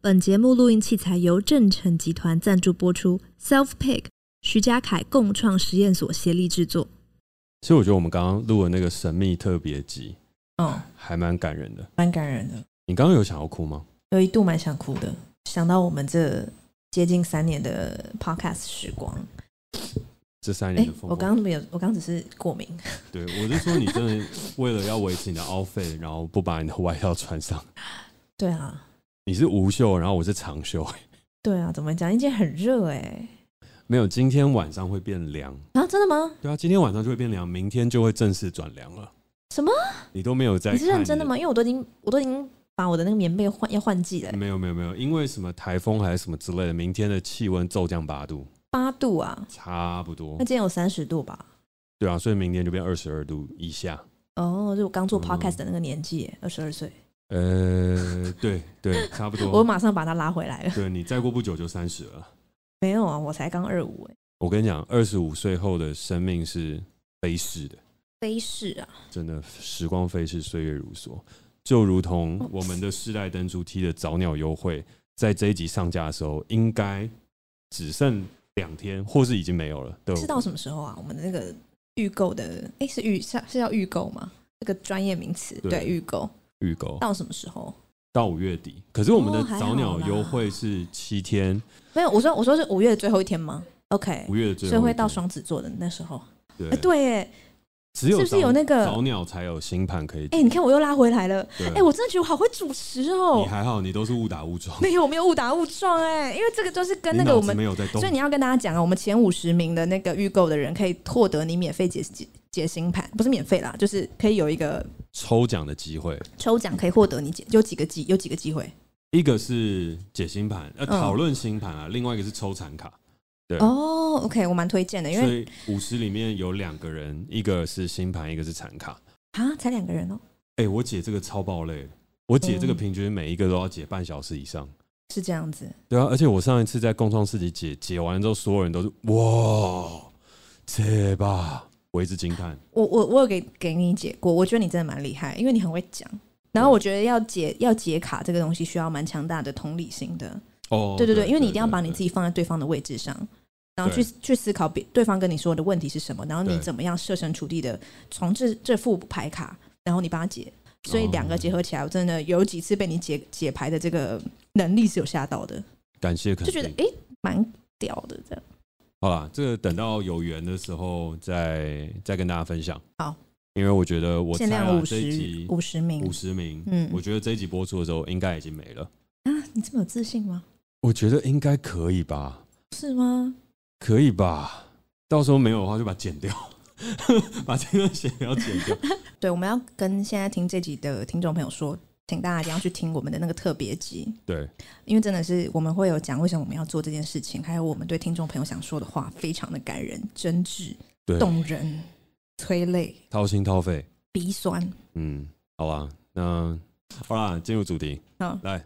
本节目录音器材由正成集团赞助播出，Self Pick 徐家凯共创实验所协力制作。其实我觉得我们刚刚录的那个神秘特别集，嗯，还蛮感人的，蛮感人的。你刚刚有想要哭吗？有一度蛮想哭的，想到我们这接近三年的 Podcast 时光。这三年的风风，我刚刚没有，我刚刚只是过敏。对，我就说，你真的为了要维持你的 outfit，然后不把你的外套穿上。对啊，你是无袖，然后我是长袖。对啊，怎么讲？今天很热哎。没有，今天晚上会变凉啊？真的吗？对啊，今天晚上就会变凉，明天就会正式转凉了。什么？你都没有在？你是认真的吗？因为我都已经，我都已经把我的那个棉被换要换季了。没有，没有，没有，因为什么台风还是什么之类的，明天的气温骤降八度。八度啊，差不多。那今天有三十度吧？对啊，所以明天就变二十二度以下。哦，就我刚做 podcast 的那个年纪，二十二岁。呃，对对，差不多。我马上把它拉回来了。对，你再过不久就三十了。没有啊，我才刚二五哎。我跟你讲，二十五岁后的生命是飞逝的，飞逝啊！真的，时光飞逝，岁月如梭，就如同我们的世代登出 T 的早鸟优惠，在这一集上架的时候，应该只剩。两天，或是已经没有了。对，是到什么时候啊？我们的那个预购的，哎、欸，是预是是要预购吗？这个专业名词，对，预购，预购到什么时候？到五月底。可是我们的早鸟优惠是七天。哦、没有，我说我说是五月的最后一天吗？OK，五月的最后，所以会到双子座的那时候。对，欸、对耶。只有是不是有那个早鸟才有新盘可以？哎、欸，你看我又拉回来了。哎、欸，我真的觉得我好会主持哦。你还好，你都是误打误撞。没有，我没有误打误撞哎，因为这个就是跟那个我们没有在动。所以你要跟大家讲啊，我们前五十名的那个预购的人可以获得你免费解解解星盘，不是免费啦，就是可以有一个抽奖的机会。抽奖可以获得你解有几个机有几个机会？一个是解星盘，呃，讨论星盘啊、嗯，另外一个是抽残卡。对哦，OK，我蛮推荐的，因为五十里面有两个人，一个是星盘，一个是残卡啊，才两个人哦。哎、欸，我解这个超爆累，我解这个平均每一个都要解半小时以上，嗯、是这样子。对啊，而且我上一次在共创市集解解完之后，所有人都是哇，这吧，我一直惊叹。我我我有给给你解过，我觉得你真的蛮厉害，因为你很会讲。然后我觉得要解要解卡这个东西，需要蛮强大的同理心的。哦，对对对，因为你一定要把你自己放在对方的位置上，然后去去思考别对方跟你说的问题是什么，然后你怎么样设身处地的从这这副牌卡，然后你帮他解，所以两个结合起来，我真的有几次被你解解牌的这个能力是有吓到的。感谢，就觉得哎，蛮屌的这样。好啦，这个等到有缘的时候再再跟大家分享。好，因为我觉得我限量五十五十名五十名，嗯，我觉得这一集播出的时候应该已经没了啊。你这么有自信吗？我觉得应该可以吧？是吗？可以吧？到时候没有的话就把它剪掉，把这个剪掉剪掉。对，我们要跟现在听这集的听众朋友说，请大家一定要去听我们的那个特别集。对，因为真的是我们会有讲为什么我们要做这件事情，还有我们对听众朋友想说的话，非常的感人、真挚、动人、催泪、掏心掏肺、鼻酸。嗯，好吧，那好啦，进入主题，好来。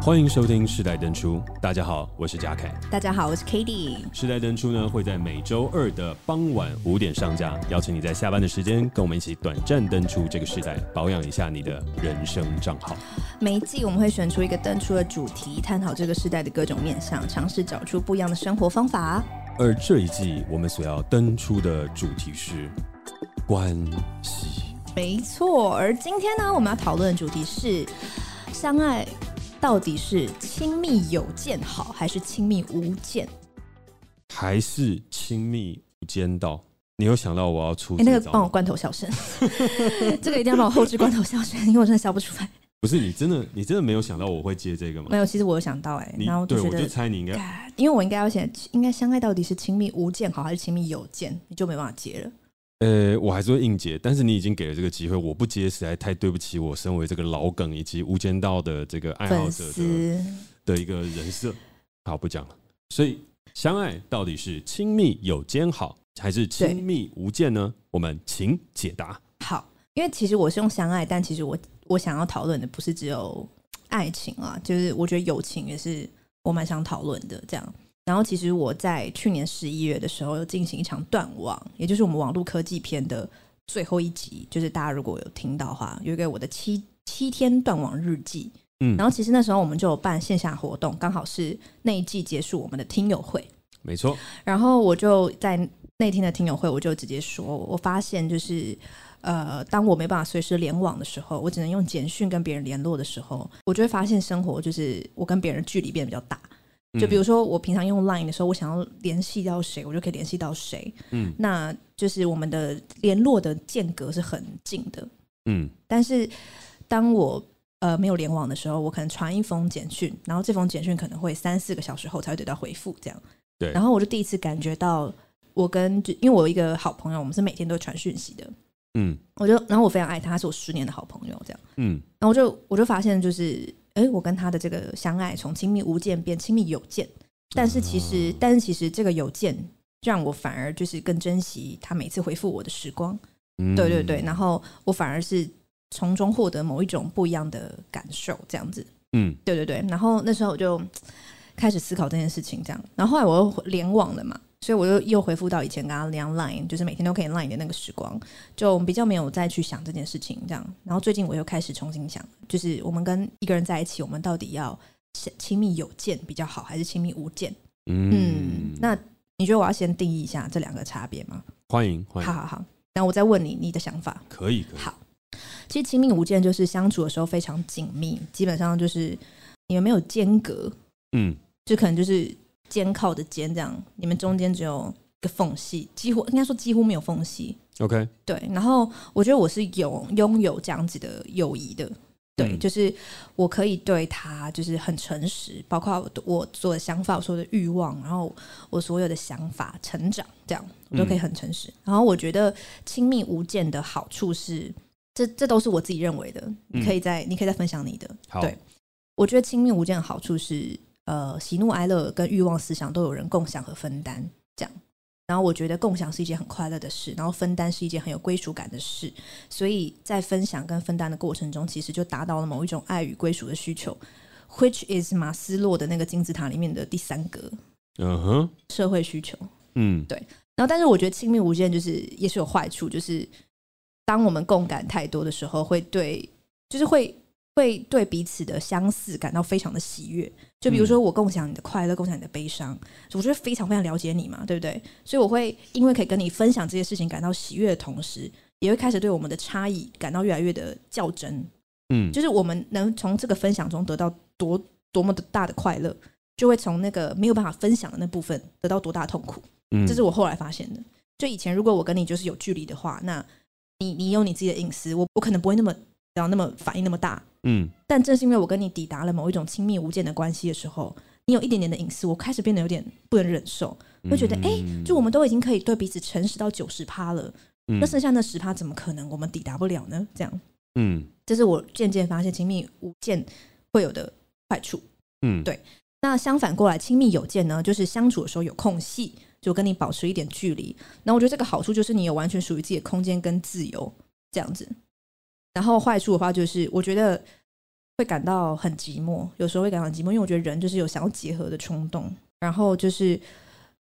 欢迎收听《世代登出》，大家好，我是贾凯。大家好，我是 k a t i e。《世代登出》呢会在每周二的傍晚五点上架，邀请你在下班的时间跟我们一起短暂登出这个时代，保养一下你的人生账号。每一季我们会选出一个登出的主题，探讨这个时代的各种面向，尝试找出不一样的生活方法。而这一季我们所要登出的主题是关系。没错，而今天呢，我们要讨论的主题是相爱。到底是亲密有见好，还是亲密无间？还是亲密无间道？你有想到我要出？哎、欸，那个帮我罐头笑声，这个一定要帮我后置罐头笑声，因为我真的笑不出来。不是你真的，你真的没有想到我会接这个吗？没有，其实我有想到哎、欸，然后对，我就猜你应该，因为我应该要写，应该相爱到底是亲密无间好，还是亲密有间？你就没办法接了。呃，我还是会硬接，但是你已经给了这个机会，我不接实在太对不起我身为这个老梗以及无间道的这个爱好者的的一个人设。好，不讲了。所以，相爱到底是亲密有间好，还是亲密无间呢？我们请解答。好，因为其实我是用相爱，但其实我我想要讨论的不是只有爱情啊，就是我觉得友情也是我蛮想讨论的，这样。然后，其实我在去年十一月的时候，又进行一场断网，也就是我们网络科技篇的最后一集。就是大家如果有听到的话，有一个我的七七天断网日记。嗯，然后其实那时候我们就有办线下活动，刚好是那一季结束我们的听友会。没错。然后我就在那天的听友会，我就直接说，我发现就是。呃，当我没办法随时联网的时候，我只能用简讯跟别人联络的时候，我就会发现生活就是我跟别人距离变得比较大。就比如说，我平常用 Line 的时候，我想要联系到谁，我就可以联系到谁。嗯，那就是我们的联络的间隔是很近的。嗯，但是当我呃没有联网的时候，我可能传一封简讯，然后这封简讯可能会三四个小时后才会得到回复，这样。对。然后我就第一次感觉到，我跟就因为我有一个好朋友，我们是每天都会传讯息的。嗯，我就，然后我非常爱他，他是我十年的好朋友，这样。嗯，然后我就，我就发现，就是，哎，我跟他的这个相爱，从亲密无间变亲密有间，但是其实，哦、但是其实这个有间，让我反而就是更珍惜他每次回复我的时光。嗯，对对对，然后我反而是从中获得某一种不一样的感受，这样子。嗯，对对对，然后那时候我就开始思考这件事情，这样，然后后来我又联网了嘛。所以我又又回复到以前跟他聊 Line，就是每天都可以 Line 的那个时光，就比较没有再去想这件事情这样。然后最近我又开始重新想，就是我们跟一个人在一起，我们到底要亲密有见比较好，还是亲密无间？嗯，嗯，那你觉得我要先定义一下这两个差别吗？欢迎，欢迎。好好好，那我再问你你的想法。可以，可以。好，其实亲密无间就是相处的时候非常紧密，基本上就是你们没有间隔，嗯，就可能就是。肩靠着肩，这样你们中间只有一个缝隙，几乎应该说几乎没有缝隙。OK，对。然后我觉得我是有拥有这样子的友谊的，对，嗯、就是我可以对他就是很诚实，包括我所有的想法、我所有的欲望，然后我所有的想法、成长，这样我都可以很诚实。嗯、然后我觉得亲密无间的好处是，这这都是我自己认为的。你可以再，嗯、你可以再分享你的。好对，我觉得亲密无间的好处是。呃，喜怒哀乐跟欲望思想都有人共享和分担，这样。然后我觉得共享是一件很快乐的事，然后分担是一件很有归属感的事。所以在分享跟分担的过程中，其实就达到了某一种爱与归属的需求，which is 马斯洛的那个金字塔里面的第三格。嗯哼，社会需求。嗯，对。然后，但是我觉得亲密无间就是也是有坏处，就是当我们共感太多的时候，会对，就是会。会对彼此的相似感到非常的喜悦，就比如说我共享你的快乐，共享你的悲伤，我觉得非常非常了解你嘛，对不对？所以我会因为可以跟你分享这些事情感到喜悦的同时，也会开始对我们的差异感到越来越的较真。嗯，就是我们能从这个分享中得到多多么的大的快乐，就会从那个没有办法分享的那部分得到多大的痛苦。嗯，这是我后来发现的。就以前如果我跟你就是有距离的话，那你你有你自己的隐私，我我可能不会那么然后那么反应那么大。嗯，但正是因为我跟你抵达了某一种亲密无间的关系的时候，你有一点点的隐私，我开始变得有点不能忍受，会觉得，哎、欸，就我们都已经可以对彼此诚实到九十趴了，那剩下那十趴怎么可能我们抵达不了呢？这样，嗯，这是我渐渐发现亲密无间会有的坏处。嗯，对。那相反过来，亲密有间呢，就是相处的时候有空隙，就跟你保持一点距离。那我觉得这个好处就是你有完全属于自己的空间跟自由，这样子。然后坏处的话，就是我觉得会感到很寂寞，有时候会感到很寂寞，因为我觉得人就是有想要结合的冲动。然后就是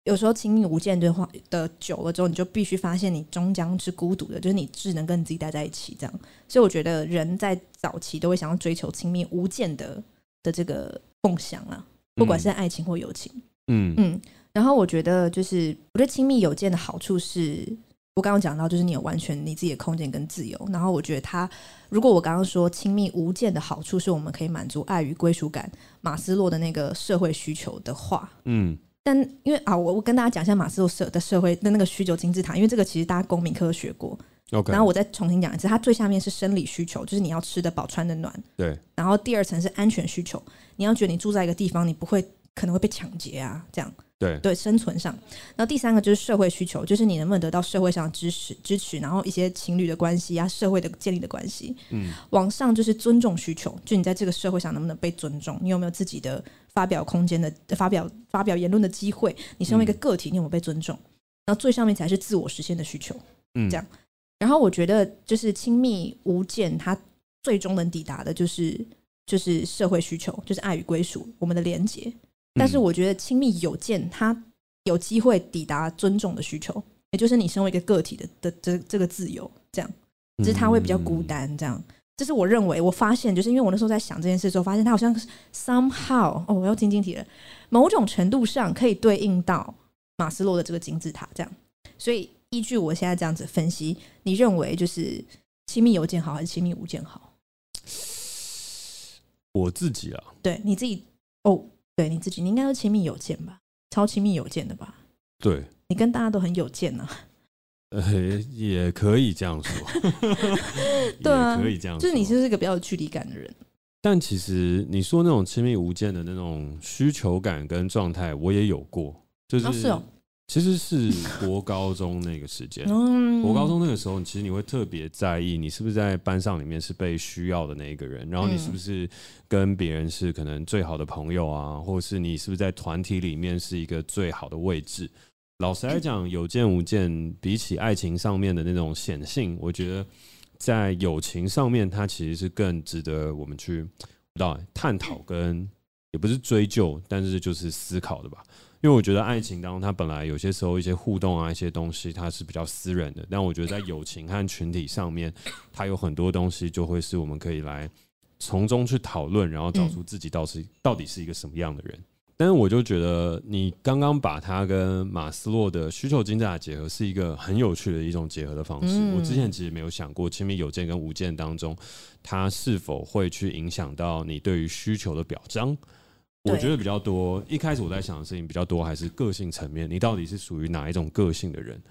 有时候亲密无间的话的久了之后，你就必须发现你终将是孤独的，就是你只能跟你自己待在一起这样。所以我觉得人在早期都会想要追求亲密无间的的这个梦想啊，不管是爱情或友情。嗯嗯。然后我觉得就是我觉得亲密有间的好处是。我刚刚讲到，就是你有完全你自己的空间跟自由。然后我觉得他，如果我刚刚说亲密无间的好处是我们可以满足爱与归属感，马斯洛的那个社会需求的话，嗯，但因为啊，我我跟大家讲一下马斯洛社的社会的那个需求金字塔，因为这个其实大家公民科学过。OK，然后我再重新讲一次，它最下面是生理需求，就是你要吃得饱、穿得暖。对。然后第二层是安全需求，你要觉得你住在一个地方，你不会可能会被抢劫啊，这样。对对，生存上，然后第三个就是社会需求，就是你能不能得到社会上的支持支持，然后一些情侣的关系啊，社会的建立的关系。嗯，往上就是尊重需求，就你在这个社会上能不能被尊重，你有没有自己的发表空间的发表发表言论的机会，你身为一个个体，你有没有被尊重？嗯，然后最上面才是自我实现的需求。嗯，这样。然后我觉得就是亲密无间，它最终能抵达的就是就是社会需求，就是爱与归属，我们的连结。但是我觉得亲密有间，它有机会抵达尊重的需求，也就是你身为一个个体的的这这个自由，这样，只是他会比较孤单，这样。这是我认为，我发现就是因为我那时候在想这件事的时候，发现它好像 somehow 哦，我要晶晶体了，某种程度上可以对应到马斯洛的这个金字塔这样。所以依据我现在这样子分析，你认为就是亲密邮件好还是亲密无件好？我自己啊，对你自己哦，对你自己，你应该都亲密有间吧，超亲密有间的吧？对，你跟大家都很有间呢、啊。呃，也可以这样说，对啊，可以这样說，就是你就是一个比较有距离感的人。但其实你说那种亲密无间的那种需求感跟状态，我也有过，就是，哦是哦、其实是国高中那个时间，嗯、国高中那个时候，其实你会特别在意你是不是在班上里面是被需要的那一个人，然后你是不是跟别人是可能最好的朋友啊，或者是你是不是在团体里面是一个最好的位置。老实来讲，有见无见，比起爱情上面的那种显性，我觉得在友情上面，它其实是更值得我们去不知道探讨跟也不是追究，但是就是思考的吧。因为我觉得爱情当中，它本来有些时候一些互动啊，一些东西，它是比较私人的。但我觉得在友情和群体上面，它有很多东西就会是我们可以来从中去讨论，然后找出自己到底到底是一个什么样的人。但是我就觉得，你刚刚把它跟马斯洛的需求金字塔结合，是一个很有趣的一种结合的方式。我之前其实没有想过，亲密有间跟无间当中，它是否会去影响到你对于需求的表彰？我觉得比较多。一开始我在想的事情比较多，还是个性层面，你到底是属于哪一种个性的人？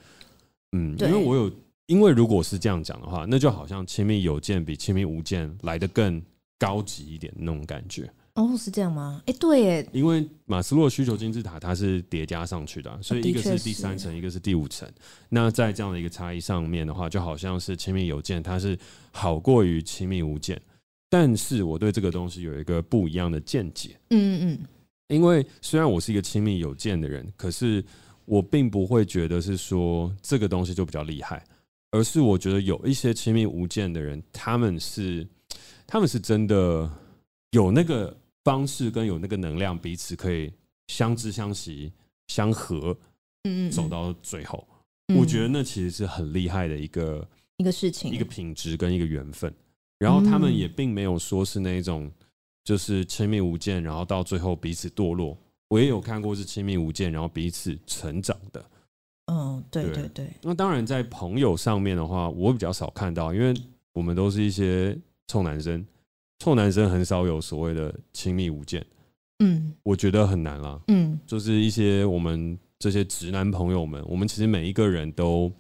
嗯，因为我有，因为如果是这样讲的话，那就好像亲密有间比亲密无间来的更高级一点那种感觉。哦，是这样吗？哎、欸，对耶，因为马斯洛需求金字塔它是叠加上去的，所以一个是第三层，一个是第五层。那在这样的一个差异上面的话，就好像是亲密有间，它是好过于亲密无间。但是我对这个东西有一个不一样的见解。嗯嗯，因为虽然我是一个亲密有见的人，可是我并不会觉得是说这个东西就比较厉害，而是我觉得有一些亲密无间的人，他们是他们是真的有那个。方式跟有那个能量，彼此可以相知相惜相合，嗯，走到最后，我觉得那其实是很厉害的一个一个事情，一个品质跟一个缘分。然后他们也并没有说是那种就是亲密无间，然后到最后彼此堕落。我也有看过是亲密无间，然后彼此成长的。嗯，对对对。那当然在朋友上面的话，我比较少看到，因为我们都是一些臭男生。臭男生很少有所谓的亲密无间，嗯，我觉得很难啦，嗯，就是一些我们这些直男朋友们，我们其实每一个人都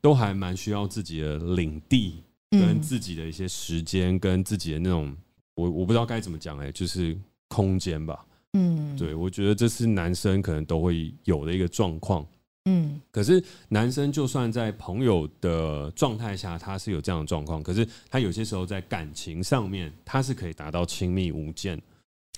都还蛮需要自己的领地，跟自己的一些时间，跟自己的那种，我我不知道该怎么讲哎，就是空间吧，嗯，对，我觉得这是男生可能都会有的一个状况。嗯，可是男生就算在朋友的状态下，他是有这样的状况，可是他有些时候在感情上面，他是可以达到亲密无间。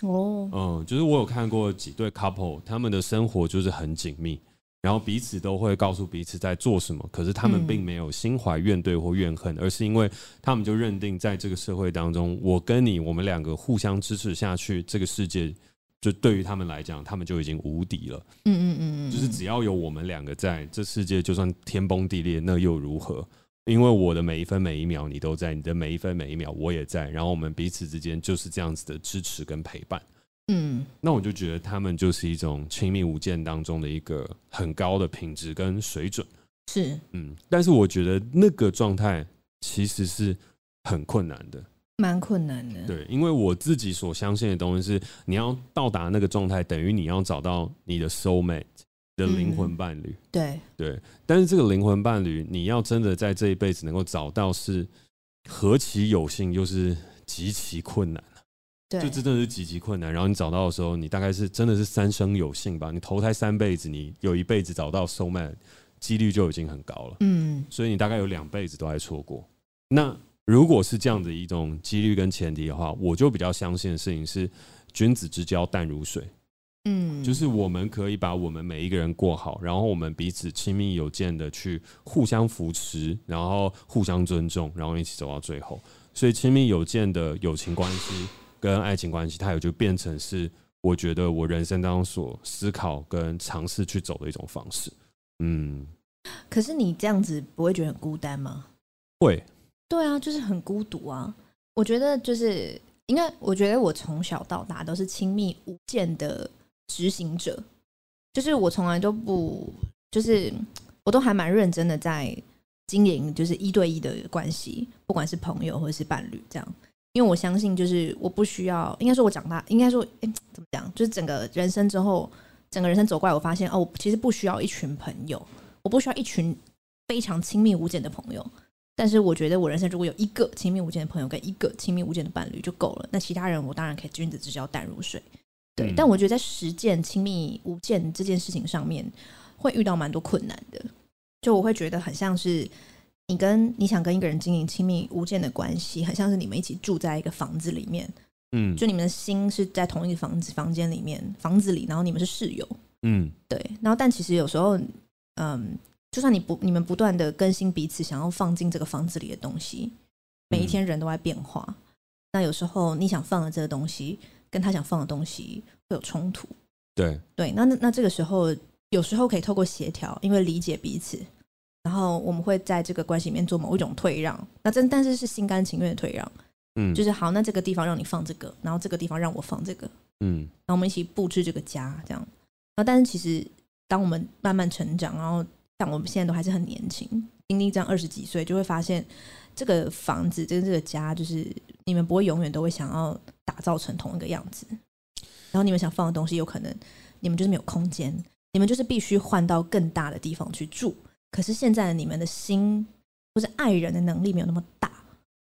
哦，嗯，就是我有看过几对 couple，他们的生活就是很紧密，然后彼此都会告诉彼此在做什么，可是他们并没有心怀怨怼或怨恨，而是因为他们就认定在这个社会当中，我跟你，我们两个互相支持下去，这个世界。就对于他们来讲，他们就已经无敌了。嗯嗯嗯嗯，就是只要有我们两个在，这世界就算天崩地裂，那又如何？因为我的每一分每一秒你都在，你的每一分每一秒我也在，然后我们彼此之间就是这样子的支持跟陪伴。嗯，那我就觉得他们就是一种亲密无间当中的一个很高的品质跟水准。是，嗯，但是我觉得那个状态其实是很困难的。蛮困难的，对，因为我自己所相信的东西是，你要到达那个状态，等于你要找到你的 soul mate 的灵魂伴侣。对对，但是这个灵魂伴侣，你要真的在这一辈子能够找到，是何其有幸，又是极其困难。对，就真的是极其困难。然后你找到的时候，你大概是真的是三生有幸吧？你投胎三辈子，你有一辈子找到 soul mate，几率就已经很高了。嗯，所以你大概有两辈子都在错过。那如果是这样的一种几率跟前提的话，我就比较相信的事情是君子之交淡如水。嗯，就是我们可以把我们每一个人过好，然后我们彼此亲密有间的去互相扶持，然后互相尊重，然后一起走到最后。所以亲密有间的友情关系跟爱情关系，它也就变成是我觉得我人生当中所思考跟尝试去走的一种方式。嗯，可是你这样子不会觉得很孤单吗？会。对啊，就是很孤独啊。我觉得就是应该，我觉得我从小到大都是亲密无间的执行者，就是我从来都不，就是我都还蛮认真的在经营，就是一对一的关系，不管是朋友或者是伴侣这样。因为我相信，就是我不需要，应该说，我长大，应该说，哎，怎么讲？就是整个人生之后，整个人生走过来，我发现，哦，我其实不需要一群朋友，我不需要一群非常亲密无间的朋友。但是，我觉得我人生如果有一个亲密无间的朋友跟一个亲密无间的伴侣就够了。那其他人，我当然可以君子之交淡如水。对，嗯、但我觉得在实践亲密无间这件事情上面，会遇到蛮多困难的。就我会觉得很像是。你跟你想跟一个人经营亲密无间的关系，很像是你们一起住在一个房子里面，嗯，就你们的心是在同一个房子房间里面，房子里，然后你们是室友，嗯，对，然后但其实有时候，嗯，就算你不你们不断的更新彼此想要放进这个房子里的东西，每一天人都在变化，嗯，那有时候你想放的这个东西跟他想放的东西会有冲突，对。对，那那那这个时候有时候可以透过协调，因为理解彼此。然后我们会在这个关系里面做某一种退让，那真但是是心甘情愿的退让，嗯，就是好，那这个地方让你放这个，然后这个地方让我放这个，嗯，然后我们一起布置这个家，这样。那但是其实当我们慢慢成长，然后像我们现在都还是很年轻，经历这样二十几岁，就会发现这个房子跟这个家，就是你们不会永远都会想要打造成同一个样子。然后你们想放的东西，有可能你们就是没有空间，你们就是必须换到更大的地方去住。可是现在你们的心或是爱人的能力没有那么大，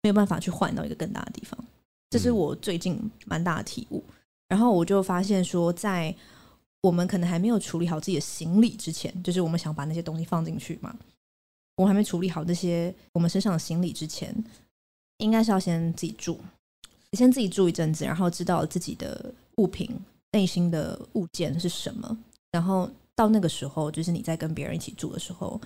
没有办法去换到一个更大的地方。这是我最近蛮大的体悟。然后我就发现说，在我们可能还没有处理好自己的行李之前，就是我们想把那些东西放进去嘛，我们还没处理好这些我们身上的行李之前，应该是要先自己住，先自己住一阵子，然后知道自己的物品内心的物件是什么，然后。到那个时候，就是你在跟别人一起住的时候，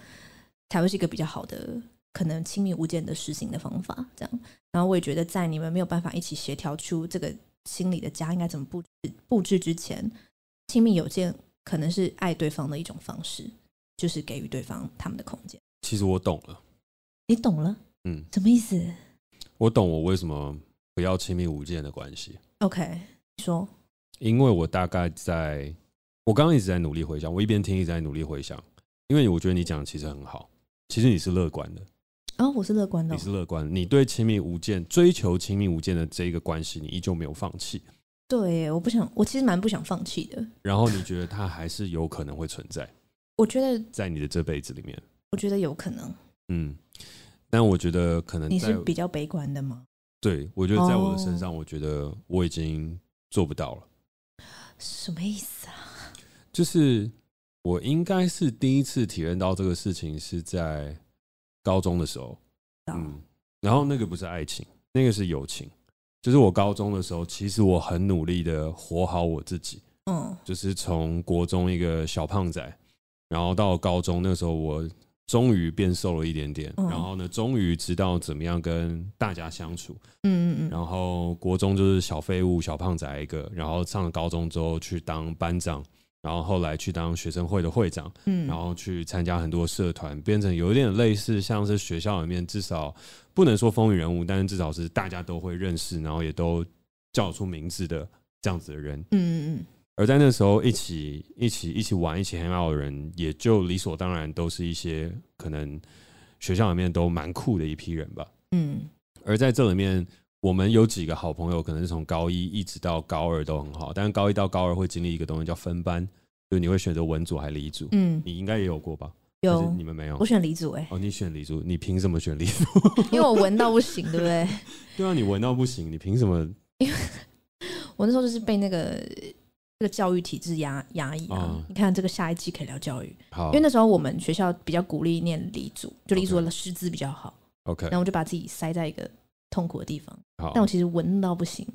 才会是一个比较好的可能亲密无间的实行的方法。这样，然后我也觉得，在你们没有办法一起协调出这个心理的家应该怎么布置布置之前，亲密有间可能是爱对方的一种方式，就是给予对方他们的空间。其实我懂了，你懂了？嗯，什么意思？我懂我为什么不要亲密无间的关系。OK，你说，因为我大概在。我刚刚一直在努力回想，我一边听一直在努力回想，因为我觉得你讲的其实很好，其实你是乐观的哦，我是乐观的，你是乐观，你对亲密无间、追求亲密无间的这一个关系，你依旧没有放弃。对，我不想，我其实蛮不想放弃的。然后你觉得它还是有可能会存在？我觉得在你的这辈子里面，我觉得有可能。嗯，但我觉得可能你是比较悲观的吗？对，我觉得在我的身上，我觉得我已经做不到了。哦，什么意思啊？就是我应该是第一次体验到这个事情是在高中的时候，嗯，然后那个不是爱情，那个是友情。就是我高中的时候，其实我很努力的活好我自己，嗯，就是从国中一个小胖仔，然后到高中那时候，我终于变瘦了一点点，然后呢，终于知道怎么样跟大家相处，嗯嗯嗯，然后国中就是小废物、小胖仔一个，然后上了高中之后去当班长。然后后来去当学生会的会长，嗯，然后去参加很多社团，变成有一点类似，像是学校里面至少不能说风云人物，但是至少是大家都会认识，然后也都叫出名字的这样子的人，嗯嗯嗯。而在那时候一起一起一起玩、一起 hang out 的人，也就理所当然都是一些可能学校里面都蛮酷的一批人吧，嗯。而在这里面。我们有几个好朋友，可能是从高一一直到高二都很好，但是高一到高二会经历一个东西叫分班，就你会选择文组还是理组？嗯，你应该也有过吧？有，你们没有？我选理组哎、欸。哦，你选理组，你凭什么选理组？因为我文到不行，对不对？对啊，你文到不行，你凭什么？因为我那时候就是被那个这个教育体制压压抑啊。哦、你看这个下一季可以聊教育，好，因为那时候我们学校比较鼓励念理组，就理组的师资比较好。OK，然后我就把自己塞在一个。痛苦的地方，好但我其实文到不行。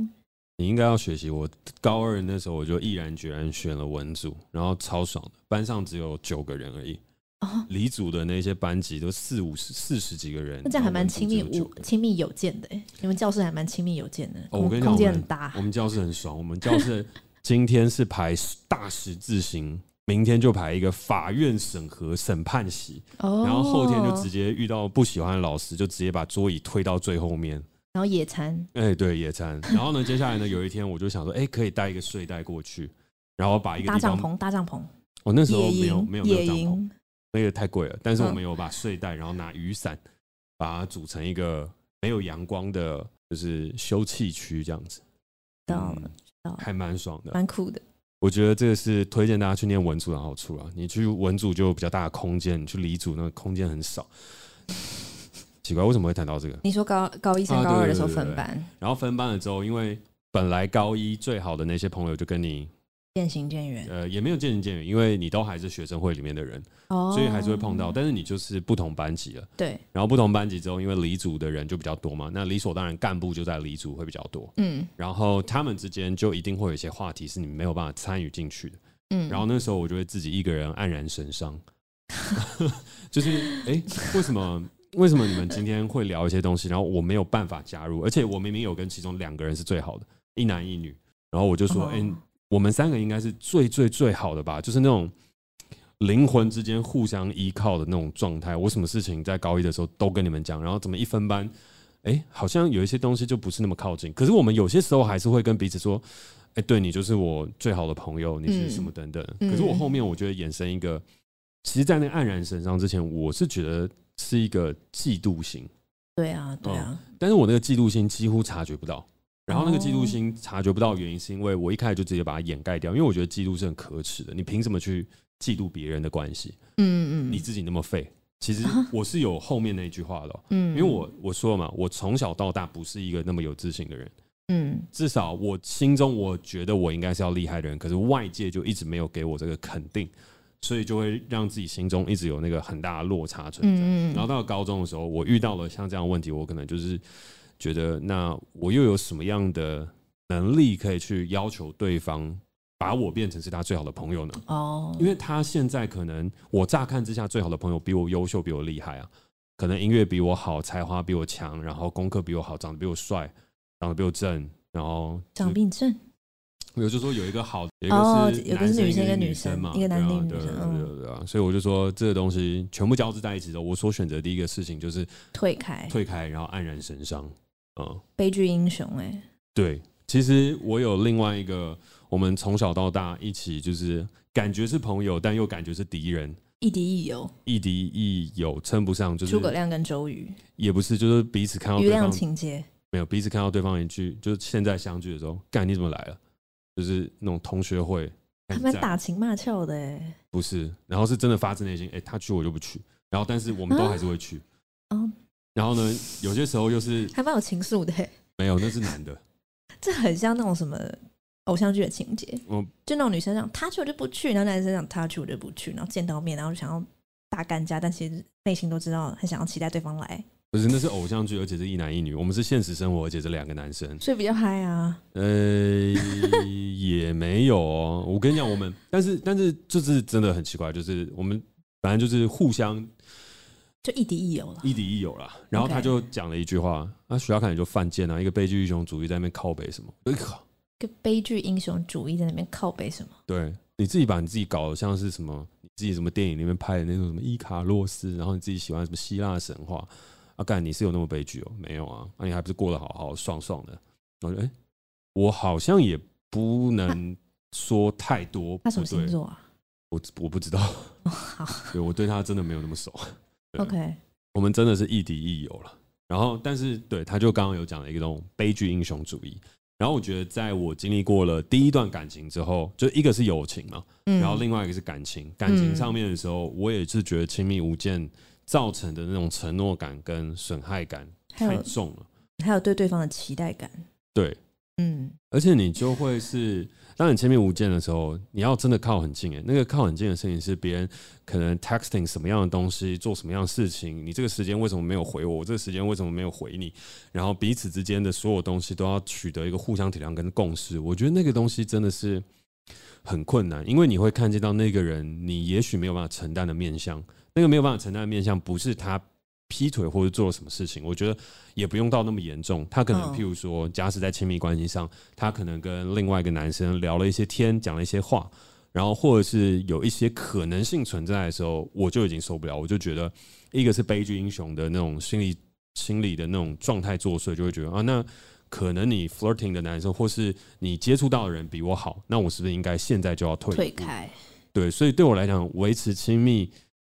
你应该要学习。我高二那时候，我就毅然决然选了文组，然后超爽的。班上只有九个人而已，哦、理组的那些班级都四五十、四十几个人。那这样还蛮亲密无亲密有间的，你们教室还蛮亲密有间的。哦、我跟你讲，空间很大。我们教室很爽。我们教室今天是排大十字形。明天就排一个法院审核审判席，然后后天就直接遇到不喜欢的老师，就直接把桌椅推到最后面，然后野餐，哎、欸，对，野餐。然后呢，接下来呢，有一天我就想说，哎、欸，可以带一个睡袋过去，然后把一个搭帐篷，搭帐篷。我、哦、那时候没有没有没有帐篷，那个太贵了。但是我们有把睡袋，然后拿雨伞，把它组成一个没有阳光的，就是休憩区这样子。到了，到了，还蛮爽的，蛮酷的。我觉得这个是推荐大家去念文组的好处啊！你去文组就有比较大的空间，你去理组那个空间很少。奇怪，为什么会谈到这个？你说高高一升高二的时候分班，啊、对对对对，然后分班了之后，因为本来高一最好的那些朋友就跟你渐行渐远，呃，也没有渐行渐远，因为你都还是学生会里面的人，哦，所以还是会碰到，但是你就是不同班级了，对。然后不同班级之后，因为离组的人就比较多嘛，那理所当然干部就在离组会比较多，嗯。然后他们之间就一定会有一些话题是你没有办法参与进去的，嗯。然后那时候我就会自己一个人黯然神伤，就是哎、欸，为什么为什么你们今天会聊一些东西，然后我没有办法加入，而且我明明有跟其中两个人是最好的，一男一女，然后我就说，哎、我们三个应该是最最最好的吧，就是那种灵魂之间互相依靠的那种状态。我什么事情在高一的时候都跟你们讲，然后怎么一分班，哎，好像有一些东西就不是那么靠近。可是我们有些时候还是会跟彼此说，哎，对你就是我最好的朋友，你是什么等等。可是我后面我觉得衍生一个，其实，在那个黯然神伤之前，我是觉得是一个嫉妒心。对啊，对啊。但是我那个嫉妒心几乎察觉不到。然后那个嫉妒心察觉不到原因，是因为我一开始就直接把它掩盖掉，因为我觉得嫉妒是很可耻的。你凭什么去嫉妒别人的关系？嗯嗯，你自己那么废。其实我是有后面那一句话的，嗯，因为我我说了嘛，我从小到大不是一个那么有自信的人，嗯，至少我心中我觉得我应该是要厉害的人，可是外界就一直没有给我这个肯定，所以就会让自己心中一直有那个很大的落差存在。然后到了高中的时候，我遇到了像这样的问题，我可能就是。觉得那我又有什么样的能力可以去要求对方把我变成是他最好的朋友呢？哦，因为他现在可能我乍看之下最好的朋友比我优秀，比我厉害啊，可能音乐比我好，才华比我强，然后功课比我好，长得比我帅，长得比我正，然后长得比你正。我就说有一个好，有一个是有个是女生跟女生嘛，一个男生女生，对对啊，所以我就说这个东西全部交织在一起的我所选择的第一个事情就是退开，退开，然后黯然神伤。嗯，悲剧英雄哎、欸，对，其实我有另外一个，我们从小到大一起，就是感觉是朋友，但又感觉是敌人，亦敌亦友，亦敌亦友，称不上就是诸葛亮跟周瑜，也不是，就是彼此看到对方情节，没有彼此看到对方一句，就是现在相聚的时候，干你怎么来了？就是那种同学会，他们打情骂俏的哎、欸，不是，然后是真的发自内心，哎、欸，他去我就不去，然后但是我们都还是会去。然后呢，有些时候又是还蛮有情愫的。没有，那是男的。这很像那种什么偶像剧的情节。嗯，就那种女生讲他去我就不去，然后男生讲他去我就不去，然后见到面，然后就想要大干架，但其实内心都知道很想要期待对方来。不是，那是偶像剧，而且是一男一女。我们是现实生活，而且是两个男生，所以比较嗨啊。呃，也没有哦。我跟你讲，我们但是但是就是真的很奇怪，就是我们反正就是互相。就亦敌亦友了，亦敌亦友了。然后他就讲了一句话：“那徐小凯你就犯贱啊，一个悲剧英雄主义在那边靠背什么？一个悲剧英雄主义在那边靠背什么？对，你自己把你自己搞得像是什么？你自己什么电影里面拍的那种什么伊卡洛斯，然后你自己喜欢什么希腊神话？啊，干你是有那么悲剧哦？没有啊，那、啊、你还不是过得好好爽爽的？我觉得，哎，我好像也不能说太多。他什么星座啊？我我不知道。好，对我对他真的没有那么熟。” OK，我们真的是亦敌亦友了。然后，但是对，他就刚刚有讲了一个这种悲剧英雄主义。然后我觉得，在我经历过了第一段感情之后，就一个是友情嘛，然后另外一个是感情。感情上面的时候，我也是觉得亲密无间造成的那种承诺感跟损害感太重了，还有对对方的期待感。对，嗯，而且你就会是。当你亲密无间的时候，你要真的靠很近诶，那个靠很近的事情是别人可能 texting 什么样的东西，做什么样的事情，你这个时间为什么没有回我？我这个时间为什么没有回你？然后彼此之间的所有东西都要取得一个互相体谅跟共识。我觉得那个东西真的是很困难，因为你会看见到那个人，你也许没有办法承担的面向，那个没有办法承担的面向不是他。劈腿或者做了什么事情，我觉得也不用到那么严重。他可能譬如说，假使在亲密关系上，他可能跟另外一个男生聊了一些天，讲了一些话，然后或者是有一些可能性存在的时候，我就已经受不了。我就觉得，一个是悲剧英雄的那种心理心理的那种状态作祟，就会觉得啊，那可能你 flirting 的男生，或是你接触到的人比我好，那我是不是应该现在就要退退开？对，所以对我来讲，维持亲密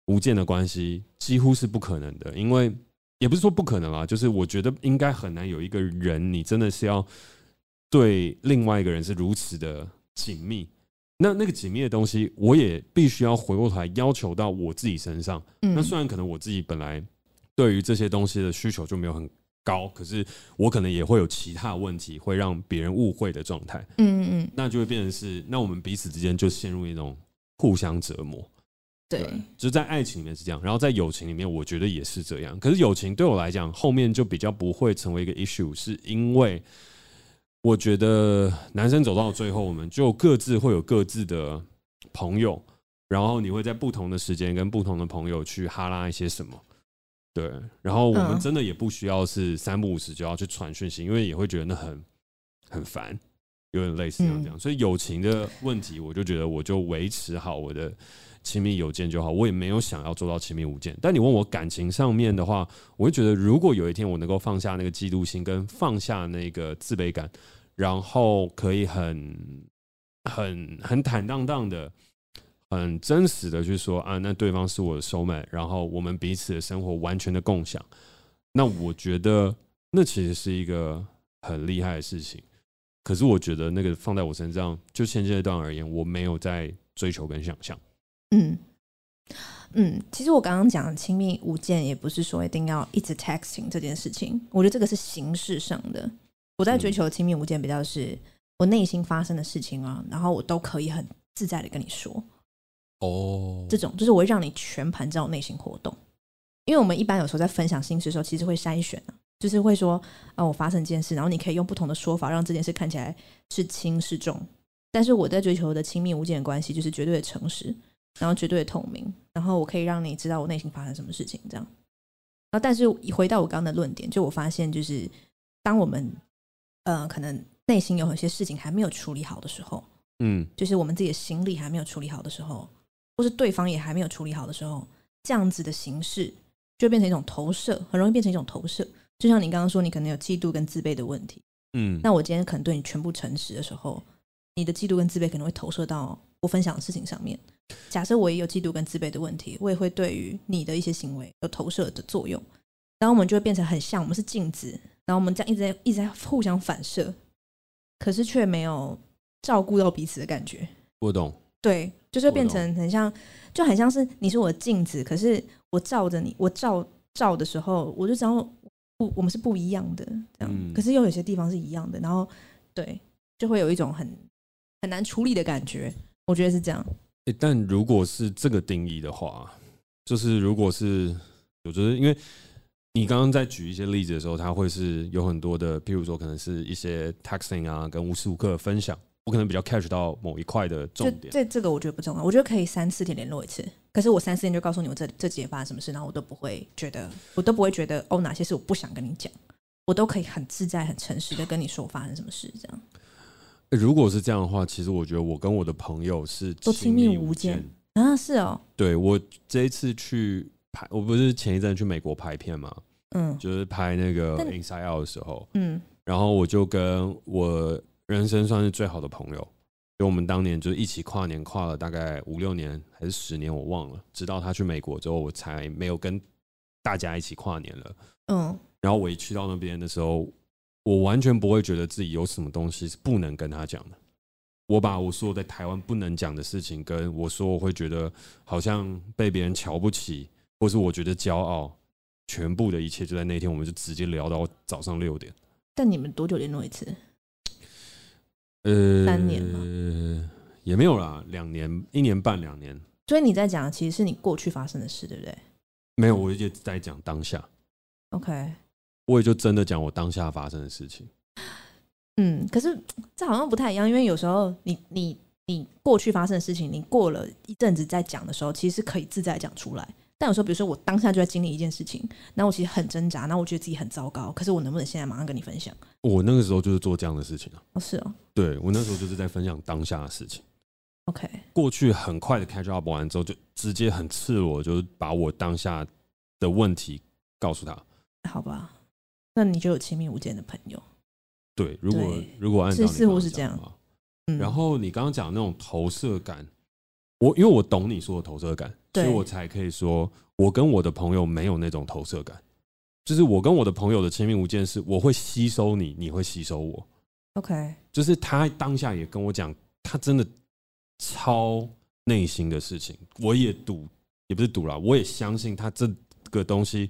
无间的关系几乎是不可能的，因为也不是说不可能啊，就是我觉得应该很难有一个人，你真的是要对另外一个人是如此的紧密。那那个紧密的东西，我也必须要回过头来要求到我自己身上。那虽然可能我自己本来对于这些东西的需求就没有很高，可是我可能也会有其他问题会让别人误会的状态。嗯嗯嗯，那就会变成是，那我们彼此之间就陷入一种互相折磨。对，就是在爱情里面是这样，然后在友情里面，我觉得也是这样。可是友情对我来讲，后面就比较不会成为一个 issue，是因为。我觉得男生走到最后，我们就各自会有各自的朋友，然后你会在不同的时间跟不同的朋友去哈拉一些什么，对，然后我们真的也不需要是三不五时就要去传讯息，因为也会觉得那很很烦，有点类似这样这样。所以友情的问题，我就觉得我就维持好我的亲密有间就好，我也没有想要做到亲密无间。但你问我感情上面的话，我会觉得如果有一天我能够放下那个嫉妒心，跟放下那个自卑感。然后可以很、很、很坦荡荡的、很真实的去说啊，那对方是我的 soulmate，然后我们彼此的生活完全的共享。那我觉得那其实是一个很厉害的事情。可是我觉得那个放在我身上，就现阶段而言，我没有在追求跟想象。嗯嗯，其实我刚刚讲的亲密无间，也不是说一定要一直 texting 这件事情。我觉得这个是形式上的。我在追求亲密无间，比较是我内心发生的事情啊，然后我都可以很自在的跟你说。哦，这种就是我会让你全盘知道我内心活动。因为我们一般有时候在分享心事的时候，其实会筛选啊，就是会说啊，我发生一件事，然后你可以用不同的说法让这件事看起来是轻是重。但是我在追求的亲密无间的关系，就是绝对的诚实，然后绝对透明，然后我可以让你知道我内心发生什么事情，这样。然后，但是回到我刚刚的论点，就我发现，就是当我们呃，可能内心有一些事情还没有处理好的时候，嗯，就是我们自己的心理还没有处理好的时候，或是对方也还没有处理好的时候，这样子的形式就变成一种投射，很容易变成一种投射。就像你刚刚说，你可能有嫉妒跟自卑的问题，嗯，那我今天可能对你全部诚实的时候，你的嫉妒跟自卑可能会投射到我分享的事情上面。假设我也有嫉妒跟自卑的问题，我也会对于你的一些行为有投射的作用，然后我们就会变成很像，我们是镜子。然后我们这样一直在一直在互相反射，可是却没有照顾到彼此的感觉。我懂。对，就是变成很像，就很像是你是我的镜子，可是我照着你，我照照的时候，我就知道不，我们是不一样的这样。嗯。可是又有些地方是一样的，然后对，就会有一种很很难处理的感觉。我觉得是这样。欸，但如果是这个定义的话，就是如果是，我觉得因为。你刚刚在举一些例子的时候，它会是有很多的，譬如说可能是一些 texting 啊，跟无时无刻的分享，我可能比较 catch 到某一块的重点。这这个我觉得不重要，我觉得可以三四天联络一次。可是我三四天就告诉你我这这几天发生什么事，然后我都不会觉得，我都不会觉得哦，哪些事我不想跟你讲，我都可以很自在、很诚实的跟你说发生什么事。这样，如果是这样的话，其实我觉得我跟我的朋友是都亲密无间。啊，是哦。对，我这一次去。拍我不是前一阵去美国拍片嘛，嗯，就是拍那个 Inside Out 的时候，嗯，然后我就跟我人生算是最好的朋友，就我们当年就一起跨年跨了大概五六年还是十年，我忘了，直到他去美国之后，我才没有跟大家一起跨年了，嗯，然后我一去到那边的时候，我完全不会觉得自己有什么东西是不能跟他讲的，我把我说在台湾不能讲的事情跟我说，我会觉得好像被别人瞧不起。或是我觉得骄傲，全部的一切就在那天，我们就直接聊到早上六点。但你们多久联络一次？呃，三年吗？也没有啦，两年，一年半，两年。所以你在讲，其实是你过去发生的事，对不对？没有，我一直在讲当下。OK，我也就真的讲我当下发生的事情。嗯，可是这好像不太一样，因为有时候你你你过去发生的事情，你过了一阵子再讲的时候，其实是可以自在讲出来。但有时候，比如说我当下就在经历一件事情，然后我其实很挣扎，然后我觉得自己很糟糕，可是我能不能现在马上跟你分享？我那个时候就是做这样的事情啊。哦，是哦。对，我那时候就是在分享当下的事情。OK。过去很快的 catch up 完之后，就直接很赤裸，就是把我当下的问题告诉他，好吧，那你就有亲密无间的朋友。对，如果如果按照你似乎是这样，嗯，然后你刚刚讲那种投射感，我因为我懂你说的投射感，所以我才可以说，我跟我的朋友没有那种投射感，就是我跟我的朋友的亲密无间是，我会吸收你，你会吸收我。OK，就是他当下也跟我讲，他真的超内心的事情，我也赌，也不是赌啦，我也相信他这个东西。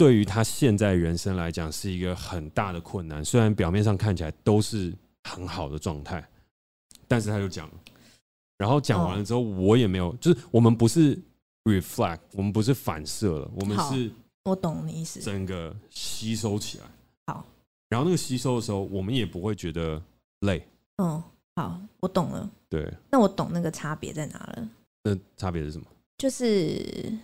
对于他现在人生来讲，是一个很大的困难。虽然表面上看起来都是很好的状态，但是他就讲了，然后讲完了之后，我也没有，就是我们不是 reflect，我们不是反射了，我们是，我懂你意思，整个吸收起来。好，然后那个吸收的时候，我们也不会觉得累。嗯，好，我懂了。对，那我懂那个差别在哪了。那差别是什么？就是。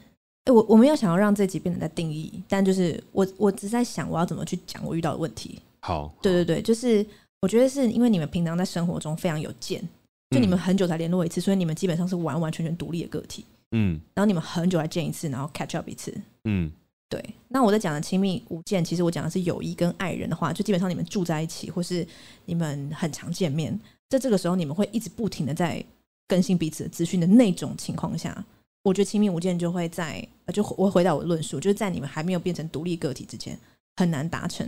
哎，我我没有想要让这集变成在定义，但就是我我只在想我要怎么去讲我遇到的问题。好，对对对，就是我觉得是因为你们平常在生活中非常有见，就你们很久才联络一次，所以你们基本上是完完全全独立的个体。嗯，然后你们很久才见一次，然后 catch up 一次。嗯，对。那我在讲的亲密无间，其实我讲的是友谊跟爱人的话，就基本上你们住在一起，或是你们很常见面，在这个时候你们会一直不停的在更新彼此的资讯的那种情况下。我觉得亲密无间就会在，就我回到我的论述，就是在你们还没有变成独立个体之前，很难达成。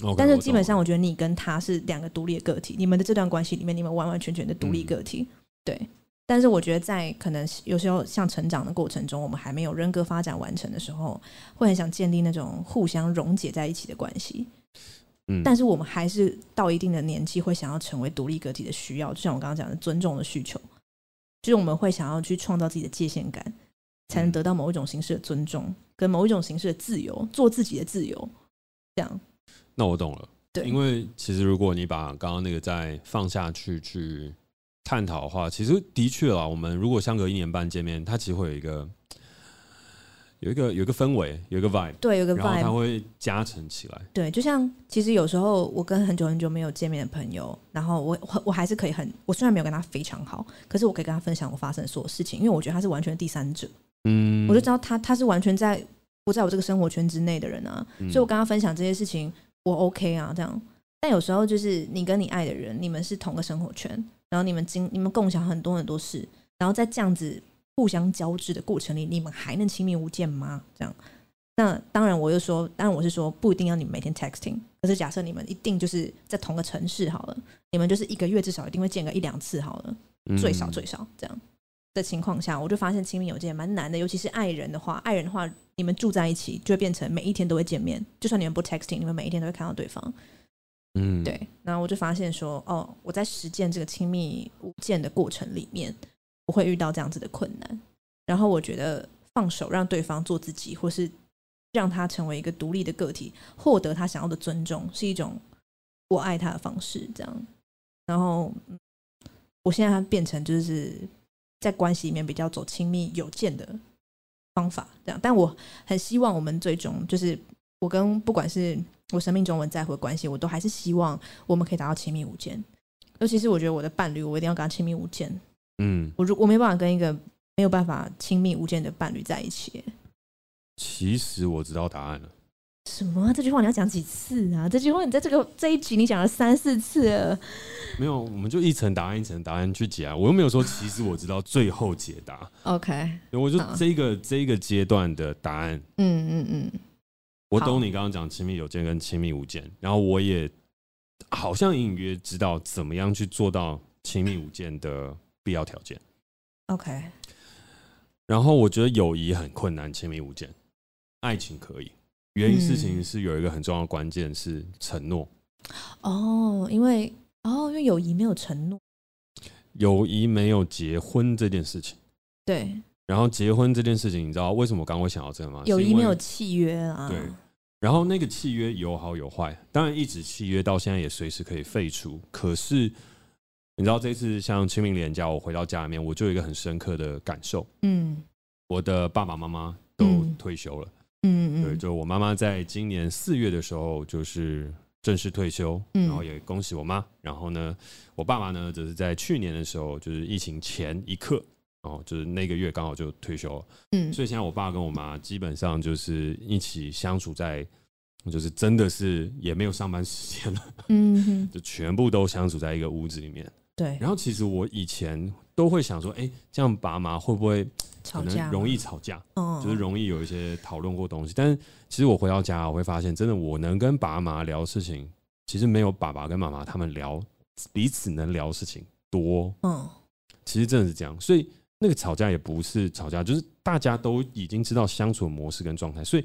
Okay, 但是基本上，我觉得你跟他是两个独立的个体，你们的这段关系里面，你们完完全全的独立个体。嗯、对。但是我觉得，在可能有时候像成长的过程中，我们还没有人格发展完成的时候，会很想建立那种互相溶解在一起的关系。嗯。但是我们还是到一定的年纪，会想要成为独立个体的需要，就像我刚刚讲的尊重的需求。就是我们会想要去创造自己的界限感，才能得到某一种形式的尊重，跟某一种形式的自由，做自己的自由。这样，那我懂了。对，因为其实如果你把刚刚那个再放下去去探讨的话，其实的确啊，我们如果相隔一年半见面，它其实会有一个。有一个有一个氛围，有一个 vibe，对，有个 vibe，然后它会加成起来。对，就像其实有时候我跟很久很久没有见面的朋友，然后我我还是可以很，我虽然没有跟他非常好，可是我可以跟他分享我发生的所有事情，因为我觉得他是完全第三者。嗯，我就知道他他是完全在不在我这个生活圈之内的人啊，所以我跟他分享这些事情，我 OK 啊，这样。但有时候就是你跟你爱的人，你们是同个生活圈，然后你们经你们共享很多很多事，然后在这样子。互相交织的过程里，你们还能亲密无间吗？这样，那当然，我又说，当然我是说，不一定要你们每天 texting。可是假设你们一定就是在同个城市好了，你们就是一个月至少一定会见个一两次好了，最少最少这样的情况下，我就发现亲密有间蛮难的，尤其是爱人的话，爱人的话，你们住在一起就会变成每一天都会见面，就算你们不 texting，你们每一天都会看到对方。嗯，对。然后我就发现说，哦，我在实践这个亲密无间的过程里面。不会遇到这样子的困难，然后我觉得放手让对方做自己，或是让他成为一个独立的个体，获得他想要的尊重，是一种我爱他的方式。这样，然后我现在变成就是在关系里面比较走亲密有间的方法，这样。但我很希望我们最终就是我跟不管是我生命中我在乎的关系，我都还是希望我们可以达到亲密无间。尤其是我觉得我的伴侣，我一定要跟他亲密无间。嗯，我如我没办法跟一个没有办法亲密无间的伴侣在一起。其实我知道答案了。什么？这句话你要讲几次啊？这句话你在这个这一集你讲了三四次了。没有，我们就一层答案一层答案去解啊。我又没有说，其实我知道最后解答。OK，我就这个这个阶段的答案。嗯嗯嗯，我懂你刚刚讲亲密有间跟亲密无间，然后我也好像隐约知道怎么样去做到亲密无间的。必要条件，OK。然后我觉得友谊很困难，亲密无间，爱情可以。原因事情是有一个很重要的关键是承诺。哦，因为哦，因为友谊没有承诺，友谊没有结婚这件事情。对。然后结婚这件事情，你知道为什么我刚刚会想到这个吗？友谊没有契约啊。对。然后那个契约有好有坏，当然一纸契约到现在也随时可以废除。可是。你知道这次像清明连假，我回到家里面，我就有一个很深刻的感受。嗯，我的爸爸妈妈都退休了。嗯嗯，对，就我妈妈在今年四月的时候就是正式退休，然后也恭喜我妈。然后呢，我爸爸呢，则是在去年的时候，就是疫情前一刻，哦，就是那个月刚好就退休了。嗯，所以现在我爸跟我妈基本上就是一起相处在就是真的是也没有上班时间了，嗯，就全部都相处在一个屋子里面。对。然后其实我以前都会想说，哎，这样爸妈会不会可能容易吵架？嗯，就是容易有一些讨论过东西。但是其实我回到家，我会发现，真的我能跟爸妈聊事情，其实没有爸爸跟妈妈他们聊彼此能聊事情多。嗯，其实真的是这样。所以那个吵架也不是吵架，就是大家都已经知道相处的模式跟状态，所以。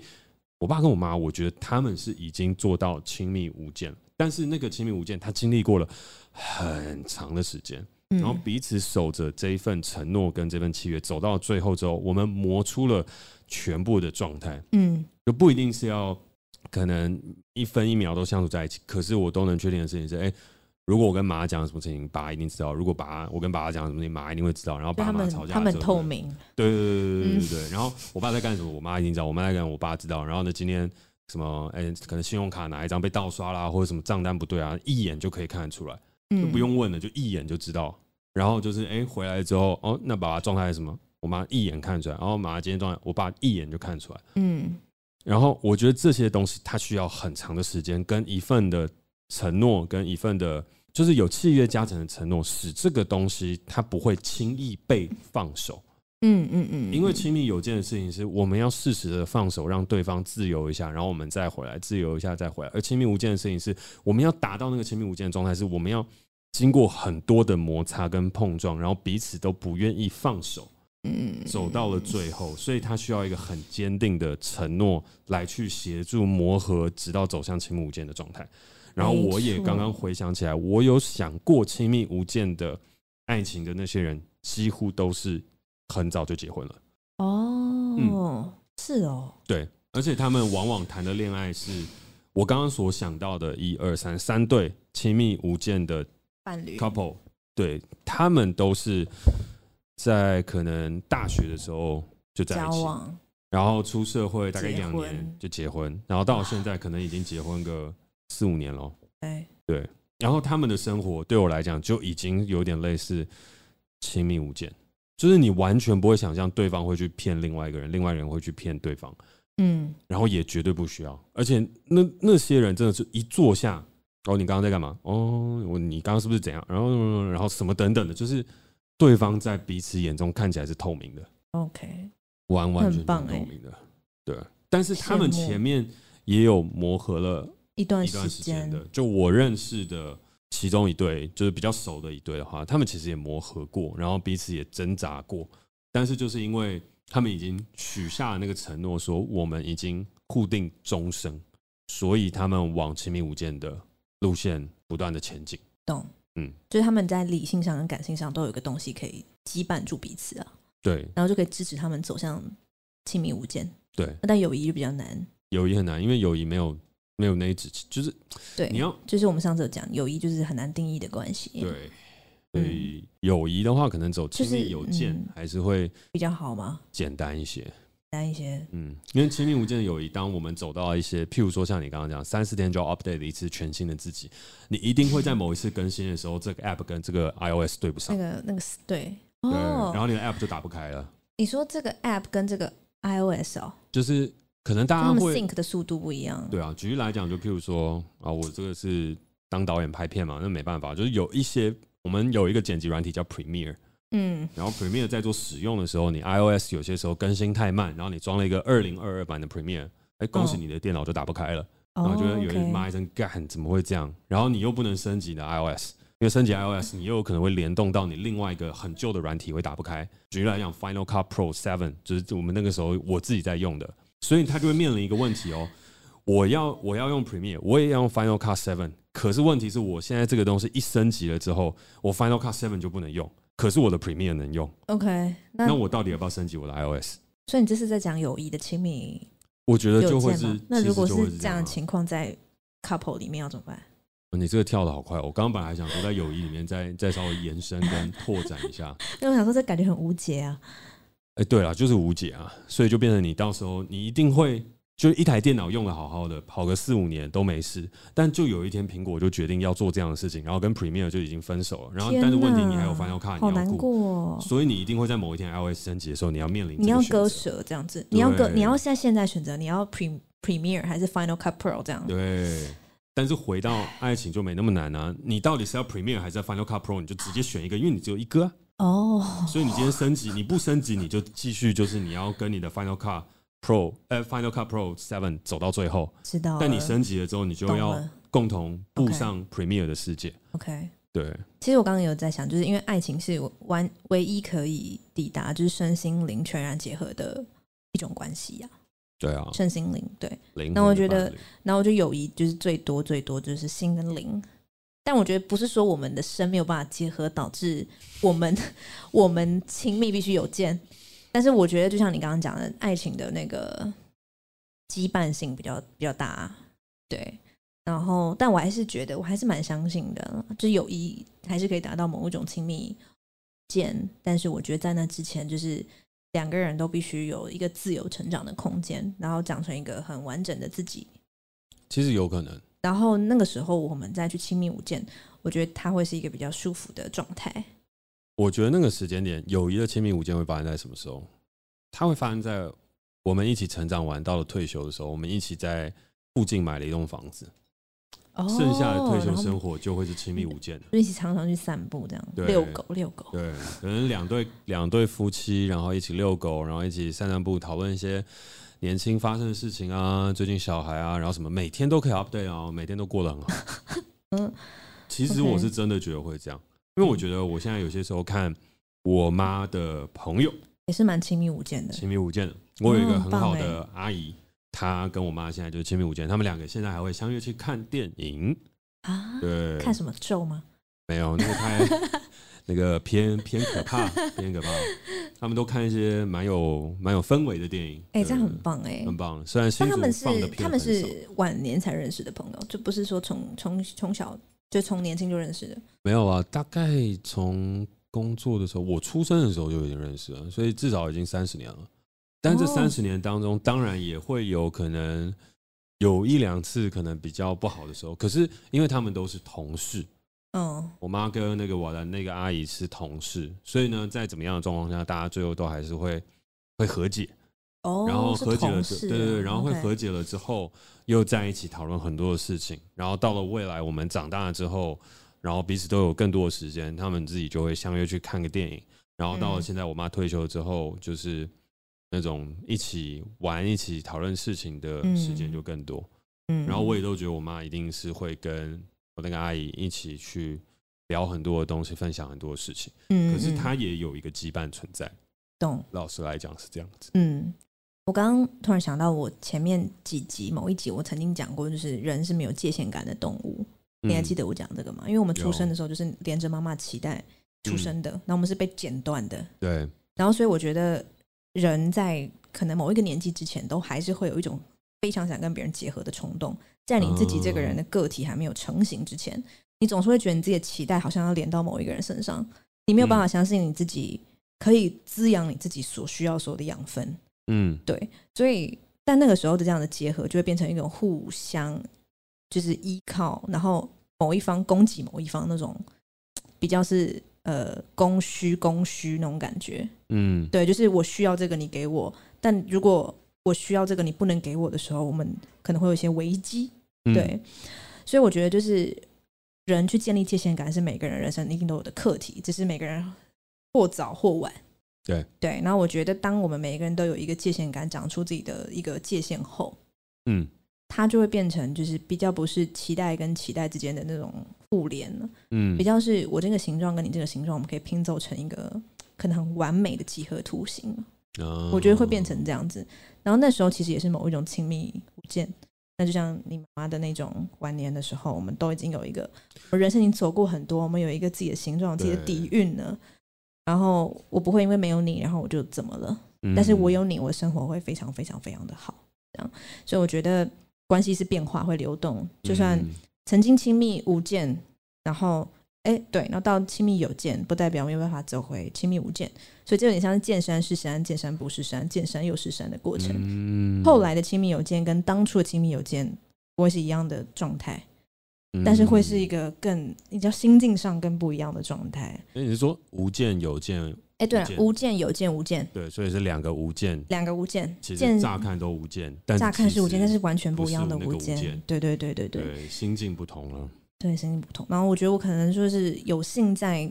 我爸跟我妈，我觉得他们是已经做到亲密无间，但是那个亲密无间，他经历过了很长的时间，然后彼此守着这一份承诺跟这份契约，走到最后之后，我们磨出了全部的状态。嗯，就不一定是要可能一分一秒都相处在一起，可是我都能确定的事情是，哎。如果我跟马讲什么事情，爸一定知道；如果爸我跟爸讲什么事情，妈一定会知道。然后爸妈吵架，他们透明。对对对对对对对。然后我爸在干什么，我妈一定知道；我妈在干，我爸知道。然后呢，今天什么？哎，可能信用卡哪一张被盗刷啦，或者什么账单不对啊，一眼就可以看得出来，就不用问了，就一眼就知道。然后就是哎，回来之后，哦，那爸爸状态是什么？我妈一眼看出来。然后妈妈今天状态，我爸一眼就看出来。嗯。然后我觉得这些东西，它需要很长的时间，跟一份的承诺，跟一份的。就是有契约加成的承诺，使这个东西它不会轻易被放手。嗯嗯嗯，因为亲密有间的事情是我们要适时的放手，让对方自由一下，然后我们再回来，自由一下再回来。而亲密无间的事情是我们要达到那个亲密无间的状态，是我们要经过很多的摩擦跟碰撞，然后彼此都不愿意放手。嗯，走到了最后，所以他需要一个很坚定的承诺来去协助磨合，直到走向亲密无间的状态。然后我也刚刚回想起来，我有想过亲密无间的爱情的那些人，几乎都是很早就结婚了。哦，嗯，是哦，对，而且他们往往谈的恋爱是我刚刚所想到的一二三三对亲密无间的伴侣。Couple，对，他们都是在可能大学的时候就在一起，然后出社会大概一两年就结婚，然后到现在可能已经结婚个。四五年了，哎，对，然后他们的生活对我来讲就已经有点类似亲密无间，就是你完全不会想象对方会去骗另外一个人，另外一人会去骗对方，嗯，然后也绝对不需要，而且那那些人真的是一坐下，哦，你刚刚在干嘛？哦，我你刚刚是不是怎样？然后然后什么等等的，就是对方在彼此眼中看起来是透明的，OK，完完全全透明的，对，但是他们前面也有磨合了。一段时间的，就我认识的其中一对，就是比较熟的一对的话，他们其实也磨合过，然后彼此也挣扎过，但是就是因为他们已经许下了那个承诺，说我们已经固定终生，所以他们往亲密无间的路线不断的前进。懂，嗯，就是他们在理性上跟感性上都有一个东西可以羁绊住彼此啊，对，然后就可以支持他们走向亲密无间。对，但友谊就比较难，友谊很难，因为友谊没有。没有那一支，就是对，你要就是我们上次有讲友谊，就是很难定义的关系。对，所以友谊的话，可能走亲密有间还是会比较好吗？简单一些，简单一些。嗯，因为亲密无间的友谊，当我们走到一些，譬如说像你刚刚讲，三四天就要 update 一次全新的自己，你一定会在某一次更新的时候，这个 app 跟这个 iOS 对不上。那个那个对，对，然后你的 app 就打不开了。你说这个 app 跟这个 iOS 哦，就是。可能大家会 think 的速度不一样。对啊，举例来讲，就譬如说啊，我这个是当导演拍片嘛，那没办法，就是有一些我们有一个剪辑软体叫 Premiere，嗯，然后 Premiere 在做使用的时候，你 iOS 有些时候更新太慢，然后你装了一个二零二二版的 Premiere，哎，恭喜你的电脑就打不开了，然后觉得有人骂一声干，怎么会这样？然后你又不能升级你的 iOS，因为升级 iOS 你又有可能会联动到你另外一个很旧的软体会打不开。举例来讲，Final Cut Pro Seven 就是我们那个时候我自己在用的。所以它就会面临一个问题哦，我要我要用 Premiere，我也要用 Final Cut Seven，可是问题是我现在这个东西一升级了之后，我 Final Cut Seven 就不能用，可是我的 Premiere 能用。OK，那，那我到底要不要升级我的 iOS？所以你这是在讲友谊的亲密？我觉得就会是。那如果是这样的情况，在 couple 里面要怎么办？你这个跳的好快，我刚刚本来还想说在友谊里面再再稍微延伸跟拓展一下，因为我想说这感觉很无解啊。哎，欸、对了，就是无解啊，所以就变成你到时候你一定会就一台电脑用的好好的，跑个四五年都没事，但就有一天苹果就决定要做这样的事情，然后跟 Premiere 就已经分手了，然后但是问题你还有 Final Cut，好难过，所以你一定会在某一天 iOS 升级的时候，你要面临你要割舍这样子，你要割，你要现在现在选择你要 Pre Premiere 还是 Final Cut Pro 这样。对，但是回到爱情就没那么难啊！你到底是要 Premiere 还是 Final Cut Pro？你就直接选一个，因为你只有一个哦。Oh. 所以你今天升级，你不升级你就继续，就是你要跟你的 Final Cut Pro，呃，Final Cut Pro Seven 走到最后。知道。但你升级了之后，你就要共同步上 Premiere 的世界。OK。对，其实我刚刚有在想，就是因为爱情是完唯一可以抵达，就是身心灵全然结合的一种关系呀。对啊，身心灵对。那我觉得，那我觉得友谊就是最多最多就是心跟灵，但我觉得不是说我们的身没有办法结合，导致我们 我们亲密必须有见。但是我觉得，就像你刚刚讲的，爱情的那个羁绊性比较比较大，对。然后，但我还是觉得，我还是蛮相信的，就是友谊还是可以达到某一种亲密见。但是，我觉得在那之前，就是两个人都必须有一个自由成长的空间，然后长成一个很完整的自己。其实有可能。然后那个时候，我们再去亲密无间，我觉得它会是一个比较舒服的状态。我觉得那个时间点，友谊的亲密无间会发生在什么时候？它会发生在我们一起成长完到了退休的时候，我们一起在附近买了一栋房子。剩下的退休生活就会是亲密无间的，一起常常去散步，这样遛狗遛狗。对，可能两对两对夫妻，然后一起遛狗，然后一起散散步，讨论一些年轻发生的事情啊，最近小孩啊，然后什么，每天都可以 update 啊，每天都过得很好。嗯，其实我是真的觉得会这样，因为我觉得我现在有些时候看我妈的朋友也是蛮亲密无间的，亲密无间的。我有一个很好的阿姨。她跟我妈现在就是亲密无间，他们两个现在还会相约去看电影啊？对，看什么咒吗？没有，那个太 那个偏偏可怕，偏可怕。他们都看一些蛮有蛮有氛围的电影，哎、欸，这样很棒哎、欸，很棒。虽然他们是他们是晚年才认识的朋友，就不是说从从从小就从年轻就认识的。没有啊，大概从工作的时候，我出生的时候就已经认识了，所以至少已经三十年了。但这三十年当中，当然也会有可能有一两次可能比较不好的时候。可是因为他们都是同事，嗯，我妈跟那个我的那个阿姨是同事，所以呢，在怎么样的状况下，大家最后都还是会会和解。哦，然后和解了，对对对，然后会和解了之后，又在一起讨论很多的事情。然后到了未来，我们长大了之后，然后彼此都有更多的时间，他们自己就会相约去看个电影。然后到了现在，我妈退休之后，就是。那种一起玩、一起讨论事情的时间就更多，嗯，然后我也都觉得我妈一定是会跟我那个阿姨一起去聊很多的东西，分享很多的事情，嗯，可是她也有一个羁绊存在，懂？老实来讲是这样子，嗯，我刚刚突然想到，我前面几集某一集我曾经讲过，就是人是没有界限感的动物，你还记得我讲这个吗？因为我们出生的时候就是连着妈妈脐带出生的，那我们是被剪断的，对，然后所以我觉得。人在可能某一个年纪之前，都还是会有一种非常想跟别人结合的冲动。在你自己这个人的个体还没有成型之前，你总是会觉得你自己的期待好像要连到某一个人身上，你没有办法相信你自己可以滋养你自己所需要所有的养分。嗯，对。所以，但那个时候的这样的结合，就会变成一种互相就是依靠，然后某一方供给某一方那种比较是。呃，供需供需那种感觉，嗯，对，就是我需要这个，你给我。但如果我需要这个，你不能给我的时候，我们可能会有一些危机，对。嗯、所以我觉得，就是人去建立界限感，是每个人人生一定都有的课题，只是每个人或早或晚。对对。然后我觉得，当我们每一个人都有一个界限感，长出自己的一个界限后，嗯。它就会变成，就是比较不是期待跟期待之间的那种互联了，嗯，比较是我这个形状跟你这个形状，我们可以拼凑成一个可能很完美的几何图形。哦，我觉得会变成这样子。然后那时候其实也是某一种亲密无间。那就像你妈的那种晚年的时候，我们都已经有一个，我人生已经走过很多，我们有一个自己的形状、自己的底蕴了。然后我不会因为没有你，然后我就怎么了？但是我有你，我的生活会非常非常非常的好。这样，所以我觉得。关系是变化，会流动。就算曾经亲密无间，然后哎，对，然后到亲密有间，不代表没有办法走回亲密无间。所以这有点像是见山是山，见山不是山，见山又是山的过程。嗯、后来的亲密有间跟当初的亲密有间不会是一样的状态，嗯、但是会是一个更你知道心境上更不一样的状态。哎，你是说无见有见？哎，对了，无见有见无见，对，所以是两个无见，两个无见，其实乍看都无见，但乍看是无见，但是完全不一样的无间，对对对对对，对，心境不同了，对，心境不同。然后我觉得我可能说是有幸在，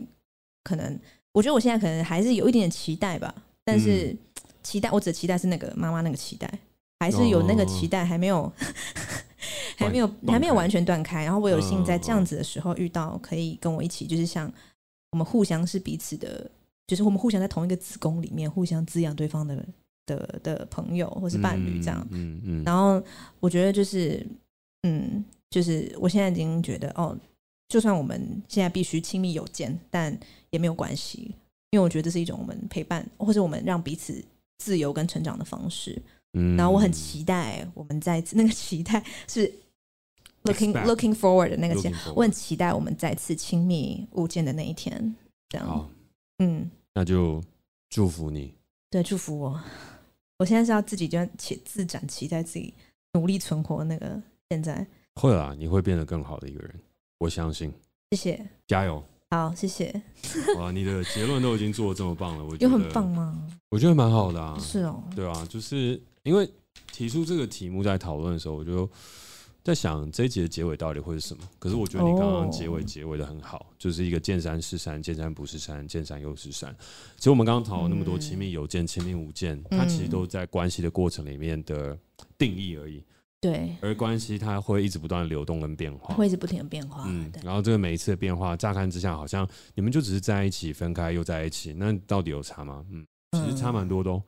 可能我觉得我现在可能还是有一点点期待吧，但是期待，我只期待是那个妈妈那个期待，还是有那个期待还没有。还没有还没有完全断开，然后我有幸在这样子的时候遇到可以跟我一起，就是像我们互相是彼此的，就是我们互相在同一个子宫里面互相滋养对方的的的朋友或是伴侣这样，嗯嗯，然后我觉得就是嗯，就是我现在已经觉得哦，就算我们现在必须亲密有间，但也没有关系，因为我觉得这是一种我们陪伴或者我们让彼此自由跟成长的方式。嗯，然后我很期待我们再次那个期待 是 looking looking forward 的那个期待，我很期待我们再次亲密无间的那一天。这样，好，嗯，那就祝福你，对，祝福我。我现在是要自己就且自展期待自己努力存活那个现在会啦，你会变得更好的一个人，我相信。谢谢，加油。好，谢谢。哇，你的结论都已经做的这么棒了，我觉得有很棒吗？我觉得蛮好的啊。是哦，对啊，就是。因为提出这个题目在讨论的时候，我就在想这一集的结尾到底会是什么？可是我觉得你刚刚结尾结尾的很好，就是一个见山是山，见山不是山，见山又是山。其实我们刚刚讨论那么多亲密有见、亲密无见，它其实都在关系的过程里面的定义而已。对，而关系它会一直不断流动跟变化，会一直不停的变化。嗯，然后这个每一次的变化，乍看之下好像你们就只是在一起，分开又在一起，那到底有差吗？嗯，其实差蛮多的哦。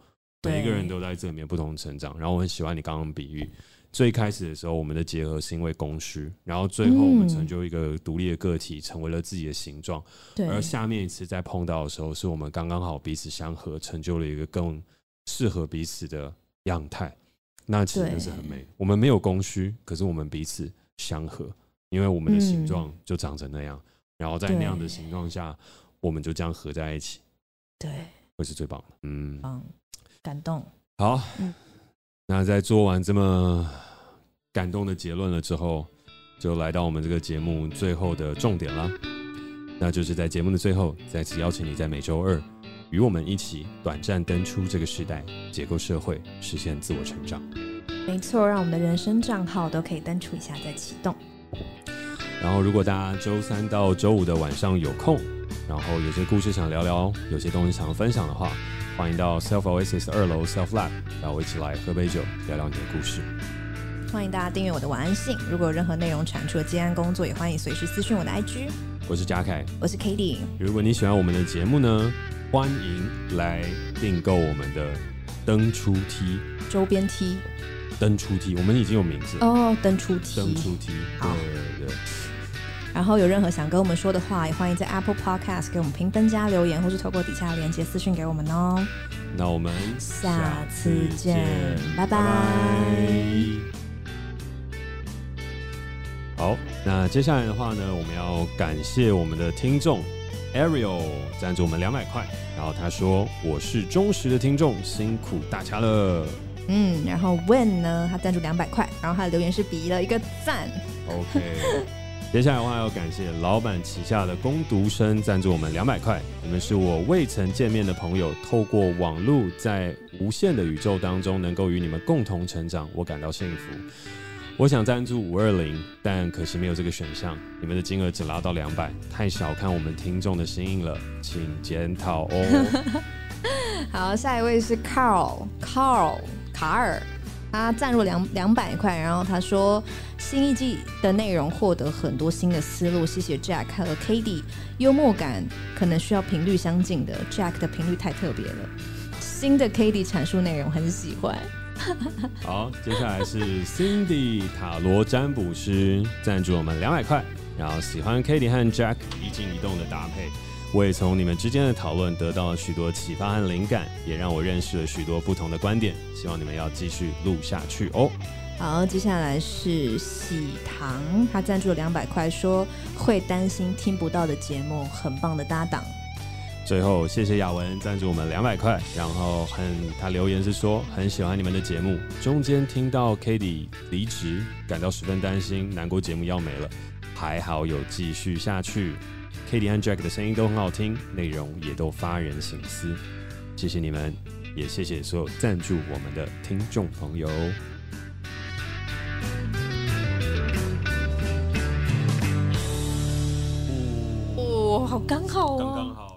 每一个人都在这里面不同成长，然后我很喜欢你刚刚比喻，最开始的时候我们的结合是因为供需，然后最后我们成就一个独立的个体，成为了自己的形状。对，而下面一次再碰到的时候，是我们刚刚好彼此相合，成就了一个更适合彼此的样态。那其实就是很美。我们没有供需，可是我们彼此相合，因为我们的形状就长成那样，然后在那样的形状下，我们就这样合在一起。对，会是最棒的。嗯。感动，好，嗯，那在做完这么感动的结论了之后，就来到我们这个节目最后的重点了，那就是在节目的最后，再次邀请你在每周二与我们一起短暂登出这个时代，解构社会，实现自我成长。没错，让我们的人生账号都可以登出一下再启动。然后，如果大家周三到周五的晚上有空，然后有些故事想聊聊，有些东西想要分享的话。欢迎到 Self Oasis 二楼 Self Lab，让我一起来喝杯酒，聊聊你的故事。欢迎大家订阅我的晚安信，如果有任何内容产出的接案工作，也欢迎随时私讯我的 IG。我是嘉凯，我是 k a t i e。如果你喜欢我们的节目呢，欢迎来订购我们的登出梯周边梯。登出梯我们已经有名字哦，登出梯登出 T，对对对。然后有任何想跟我们说的话，也欢迎在 Apple Podcast 给我们评分加留言，或是透过底下连接私讯给我们哦。那我们下次见，拜拜。拜拜。好，那接下来的话呢，我们要感谢我们的听众 Ariel 赞助我们两百块，然后他说我是忠实的听众，辛苦大家了。嗯，然后 When 呢，他赞助两百块，然后他的留言是比了一个赞。OK。接下来的话要感谢老板旗下的工读生赞助我们两百块，你们是我未曾见面的朋友，透过网络在无限的宇宙当中能够与你们共同成长，我感到幸福。我想赞助五二零，但可惜没有这个选项，你们的金额只拉到两百，太小看我们听众的心意了，请检讨哦。好，下一位是 Carl，Carl 卡尔。他赞入两两百块，然后他说新一季的内容获得很多新的思路，谢谢 Jack 和 Cady，幽默感可能需要频率相近的，Jack 的频率太特别了。新的 Cady 阐述内容很喜欢。好，接下来是 Cindy 塔罗占卜师赞助我们两百块，然后喜欢 Cady 和 Jack 一静一动的搭配。我也从你们之间的讨论得到了许多启发和灵感，也让我认识了许多不同的观点。希望你们要继续录下去哦。好，接下来是喜糖，他赞助了两百块，说会担心听不到的节目，很棒的搭档。最后，谢谢雅文赞助我们两百块，然后很他留言是说很喜欢你们的节目，中间听到 kady 离职，感到十分担心，难过节目要没了，还好有继续下去。Cady 和 Jack 的声音都很好听，内容也都发人省思。谢谢你们，也谢谢所有赞助我们的听众朋友。哦，好刚好哦，刚刚好。